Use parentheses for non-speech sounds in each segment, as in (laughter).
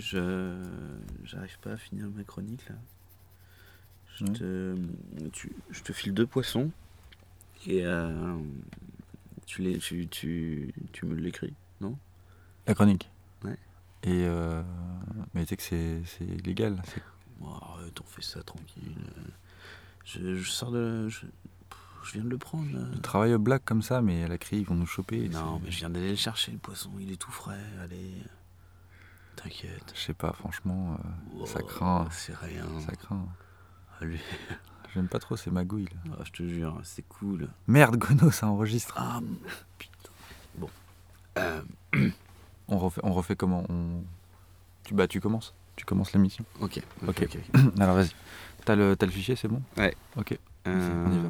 Je j'arrive pas à finir ma chronique là. Je, Ouais. te, tu- je te file deux poissons et euh, tu, les, tu, tu, tu me l'écris, non? La chronique? Ouais. Et euh, mais tu sais que c'est c'est illégal. c'est- Oh, Arrête, on fait ça tranquille. Je, je sors de. Je, je viens de le prendre. Il travaille au black comme ça, mais à la crie, ils vont nous choper. Non, c'est- mais je viens d'aller le chercher le poisson, il est tout frais. Allez, t'inquiète. Je sais pas, franchement, euh, ça craint. C'est rien. Ça craint. Allez, J'aime pas trop ces magouilles. là. Ah, je te jure, c'est cool. Merde, Gono, ça enregistre. Ah, putain. Bon. Euh, (clears throat) On refait, on refait comment on... tu, Bah, tu commences. Tu commences l'émission. ok, Ok. (clears throat) Alors, vas-y. T'as le, t'as le fichier, c'est bon? Ouais. Ok. Euh, on y va.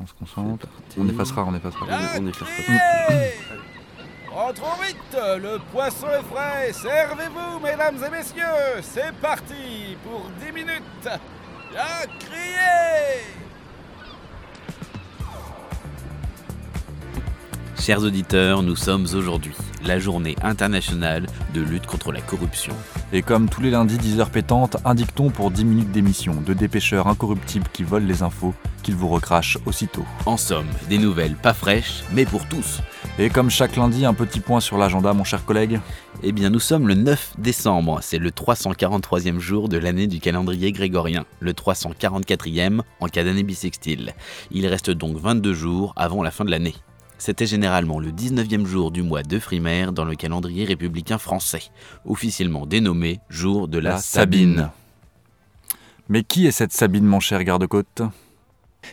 On se concentre. On effacera, on effacera. On- on effacera. (clears throat) Rentrons vite, le poisson est frais, servez-vous mesdames et messieurs, c'est parti pour 10 minutes. À crier Chers auditeurs, nous sommes aujourd'hui la journée internationale de lutte contre la corruption. Et comme tous les lundis 10h pétantes, un dicton pour 10 minutes d'émission de dépêcheurs incorruptibles qui volent les infos, qu'ils vous recrachent aussitôt. En somme, des nouvelles pas fraîches, mais pour tous. Et comme chaque lundi, un petit point sur l'agenda, mon cher collègue. Eh bien, nous sommes le 9 décembre, c'est le 343e jour de l'année du calendrier grégorien, le 344e en cas d'année bissextile. Il reste donc 22 jours avant la fin de l'année. C'était généralement le 19e jour du mois de Frimaire dans le calendrier républicain français, officiellement dénommé jour de la, Sabine. Mais qui est cette Sabine, mon cher garde-côte?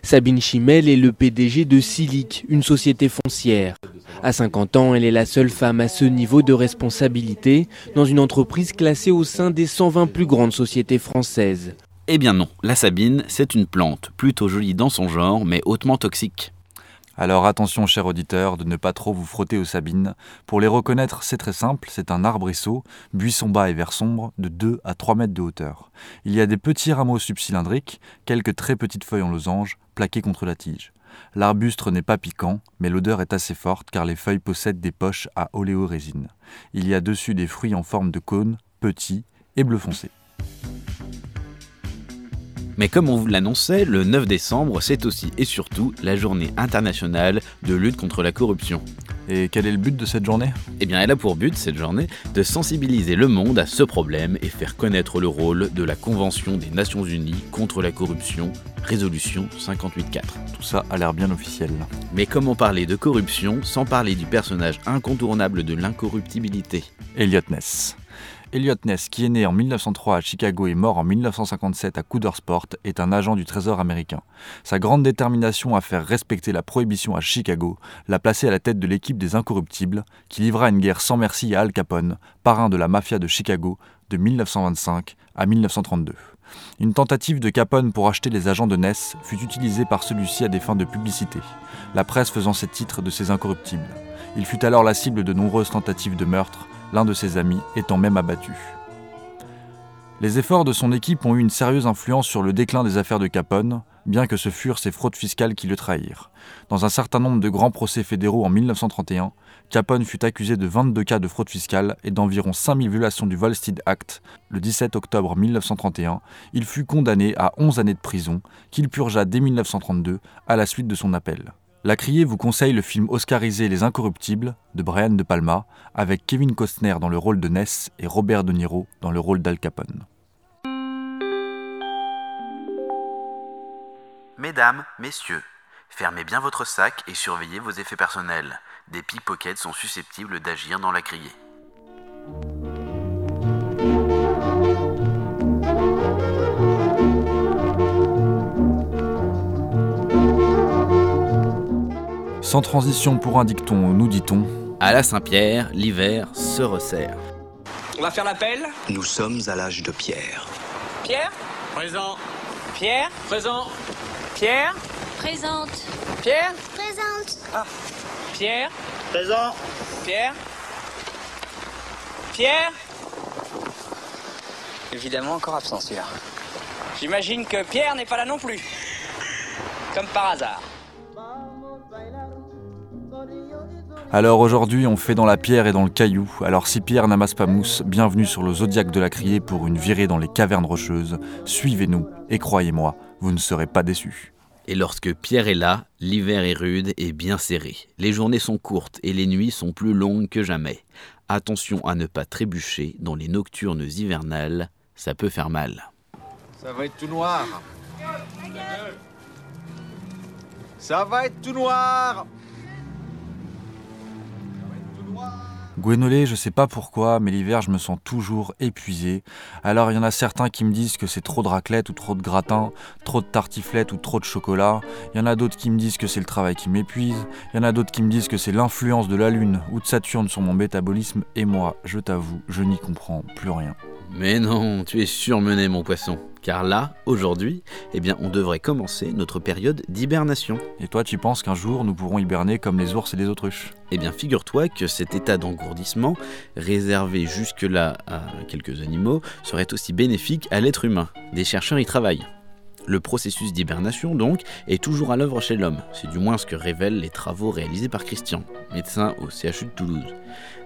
Sabine Chimel est le PDG de Silic, une société foncière. À 50 ans, elle est la seule femme à ce niveau de responsabilité dans une entreprise classée au sein des 120 plus grandes sociétés françaises. Eh bien non, la Sabine, c'est une plante, plutôt jolie dans son genre, mais hautement toxique. Alors attention, cher auditeur, de ne pas trop vous frotter aux Sabines. Pour les reconnaître, c'est très simple, c'est un arbrisseau, buisson bas et vert sombre, de 2 à 3 mètres de hauteur. Il y a des petits rameaux subcylindriques, quelques très petites feuilles en losange, plaquées contre la tige. L'arbuste n'est pas piquant, mais l'odeur est assez forte car les feuilles possèdent des poches à oléorésine. Il y a dessus des fruits en forme de cône, petits et bleu foncé. Mais comme on vous l'annonçait, le 9 décembre, c'est aussi et surtout la journée internationale de lutte contre la corruption. Et quel est le but de cette journée? Eh bien, elle a pour but, cette journée, de sensibiliser le monde à ce problème et faire connaître le rôle de la Convention des Nations Unies contre la corruption, résolution 58.4. Tout ça a l'air bien officiel. Mais comment parler de corruption sans parler du personnage incontournable de l'incorruptibilité? Elliot Ness. Elliot Ness, qui est né en 1903 à Chicago et mort en 1957 à Coudersport, est un agent du Trésor américain. Sa grande détermination à faire respecter la prohibition à Chicago l'a placé à la tête de l'équipe des Incorruptibles, qui livra une guerre sans merci à Al Capone, parrain de la mafia de Chicago, de 1925 à 1932. Une tentative de Capone pour acheter les agents de Ness fut utilisée par celui-ci à des fins de publicité, la presse faisant ses titres de ses Incorruptibles. Il fut alors la cible de nombreuses tentatives de meurtre, l'un de ses amis étant même abattu. Les efforts de son équipe ont eu une sérieuse influence sur le déclin des affaires de Capone, bien que ce furent ses fraudes fiscales qui le trahirent. Dans un certain nombre de grands procès fédéraux en 1931, Capone fut accusé de 22 cas de fraude fiscale et d'environ 5000 violations du Volstead Act. Le 17 octobre 1931, il fut condamné à 11 années de prison, qu'il purgea dès 1932 à la suite de son appel. La Criée vous conseille le film oscarisé Les Incorruptibles de Brian De Palma, avec Kevin Costner dans le rôle de Ness et Robert De Niro dans le rôle d'Al Capone. Mesdames, messieurs, fermez bien votre sac et surveillez vos effets personnels. Des pickpockets sont susceptibles d'agir dans la criée. Sans transition pour un dicton, nous dit-on À la Saint-Pierre, l'hiver se resserre. On va faire l'appel Nous sommes à l'âge de pierre. Pierre Présent. Pierre Présent. Pierre Présente. Pierre Présente. Pierre Présent. Pierre Pierre Évidemment encore absent celui-là. J'imagine que Pierre n'est pas là non plus. Comme par hasard. Alors aujourd'hui, on fait dans la pierre et dans le caillou. Alors si Pierre n'amasse pas mousse, bienvenue sur le zodiaque de la criée pour une virée dans les cavernes rocheuses. Suivez-nous et croyez-moi, vous ne serez pas déçus. Et lorsque Pierre est là, l'hiver est rude et bien serré. Les journées sont courtes et les nuits sont plus longues que jamais. Attention à ne pas trébucher dans les nocturnes hivernales, ça peut faire mal. Ça va être tout noir. Ça va être tout noir. Gwenolé, je sais pas pourquoi, mais l'hiver, je me sens toujours épuisé. Alors, il y en a certains qui me disent que c'est trop de raclette ou trop de gratin, trop de tartiflette ou trop de chocolat. Il y en a d'autres qui me disent que c'est le travail qui m'épuise. Il y en a d'autres qui me disent que c'est l'influence de la Lune ou de Saturne sur mon métabolisme. Et moi, je t'avoue, je n'y comprends plus rien. Mais non, tu es surmené mon poisson. Car là, aujourd'hui, eh bien, on devrait commencer notre période d'hibernation. Et toi, tu penses qu'un jour, nous pourrons hiberner comme les ours et les autruches? Eh bien, figure-toi que cet état d'engourdissement, réservé jusque-là à quelques animaux, serait aussi bénéfique à l'être humain. Des chercheurs y travaillent. Le processus d'hibernation, donc, est toujours à l'œuvre chez l'homme. C'est du moins ce que révèlent les travaux réalisés par Christian, médecin au CHU de Toulouse.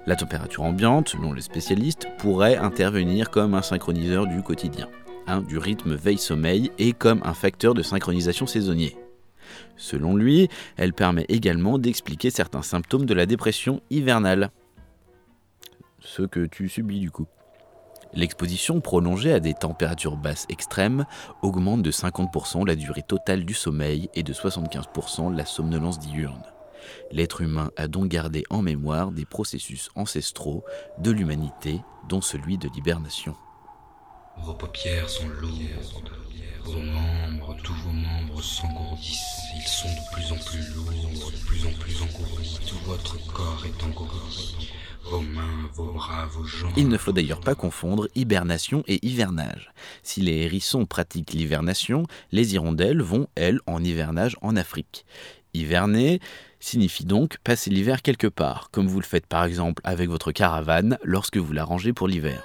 La température ambiante, selon les spécialistes, pourrait intervenir comme un synchroniseur du quotidien, hein, du rythme veille-sommeil et comme un facteur de synchronisation saisonnier. Selon lui, elle permet également d'expliquer certains symptômes de la dépression hivernale. Ce que tu subis du coup. L'exposition prolongée à des températures basses extrêmes augmente de 50% la durée totale du sommeil et de 75% la somnolence diurne. L'être humain a donc gardé en mémoire des processus ancestraux de l'humanité, dont celui de l'hibernation. Vos paupières sont lourdes, vos membres, tous vos membres s'engourdissent, ils sont de plus en plus lourds, de plus en plus engourdis, tout votre corps est engourdi, vos mains, vos bras, vos jambes. Il ne faut d'ailleurs pas confondre hibernation et hivernage. Si les hérissons pratiquent l'hivernation, les hirondelles vont, elles, en hivernage en Afrique. Hiverner signifie donc passer l'hiver quelque part, comme vous le faites par exemple avec votre caravane lorsque vous la rangez pour l'hiver.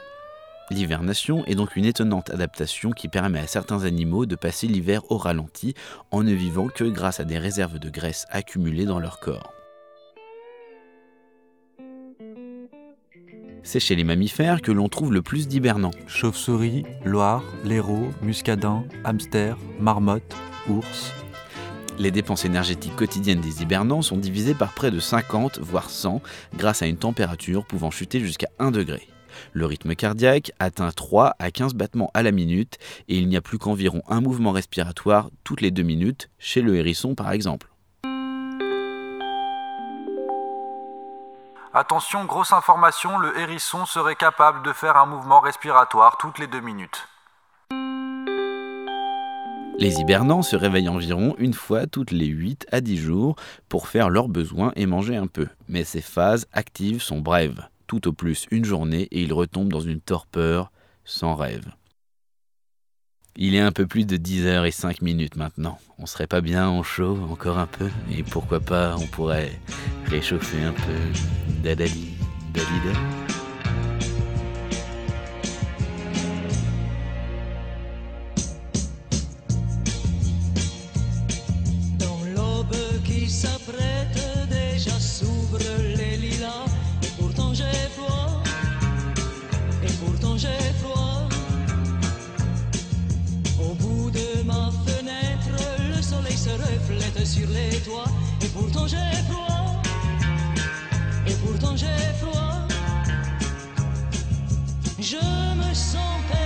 L'hivernation est donc une étonnante adaptation qui permet à certains animaux de passer l'hiver au ralenti en ne vivant que grâce à des réserves de graisse accumulées dans leur corps. C'est chez les mammifères que l'on trouve le plus d'hibernants. Chauve-souris, loire, blaireau, muscadin, hamster, marmotte, ours. Les dépenses énergétiques quotidiennes des hibernants sont divisées par près de 50 voire 100 grâce à une température pouvant chuter jusqu'à 1 degré. Le rythme cardiaque atteint 3 à 15 battements à la minute et il n'y a plus qu'environ un mouvement respiratoire toutes les deux minutes, chez le hérisson par exemple. Attention, grosse information, le hérisson serait capable de faire un mouvement respiratoire toutes les deux minutes. Les hibernants se réveillent environ une fois toutes les 8 à 10 jours pour faire leurs besoins et manger un peu. Mais ces phases actives sont brèves, tout au plus une journée et ils retombent dans une torpeur sans rêve. Il est un peu plus de 10 heures et 5 minutes maintenant. On serait pas bien en chaud encore un peu? Et pourquoi pas on pourrait réchauffer un peu dadali dalida? Pourtant j'ai froid, et pourtant j'ai froid. Je me sens perdu,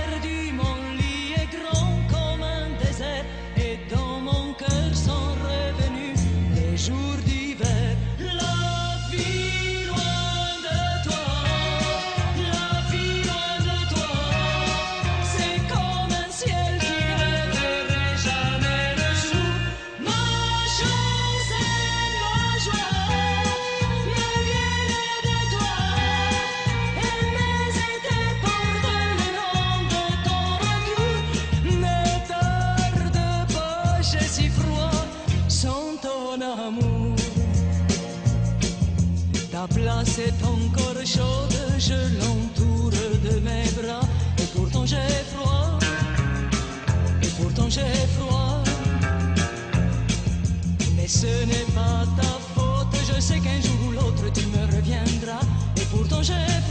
est encore chaude, je l'entoure de mes bras, et pourtant j'ai froid, et pourtant j'ai froid. Mais ce n'est pas ta faute, je sais qu'un jour ou l'autre tu me reviendras, et pourtant j'ai froid.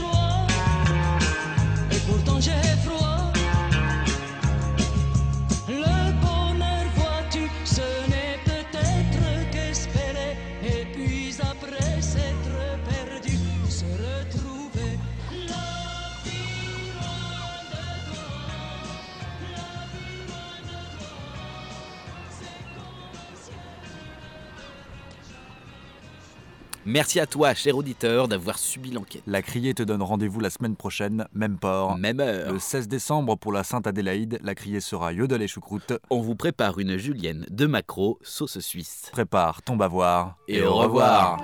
Merci à toi, cher auditeur, d'avoir subi l'enquête. La Criée te donne rendez-vous la semaine prochaine, même port. Même heure. Le 16 décembre pour la Sainte Adélaïde, la Criée sera yodel et choucroute. On vous prépare une julienne de macro sauce suisse. Prépare ton bavoir. Et au revoir.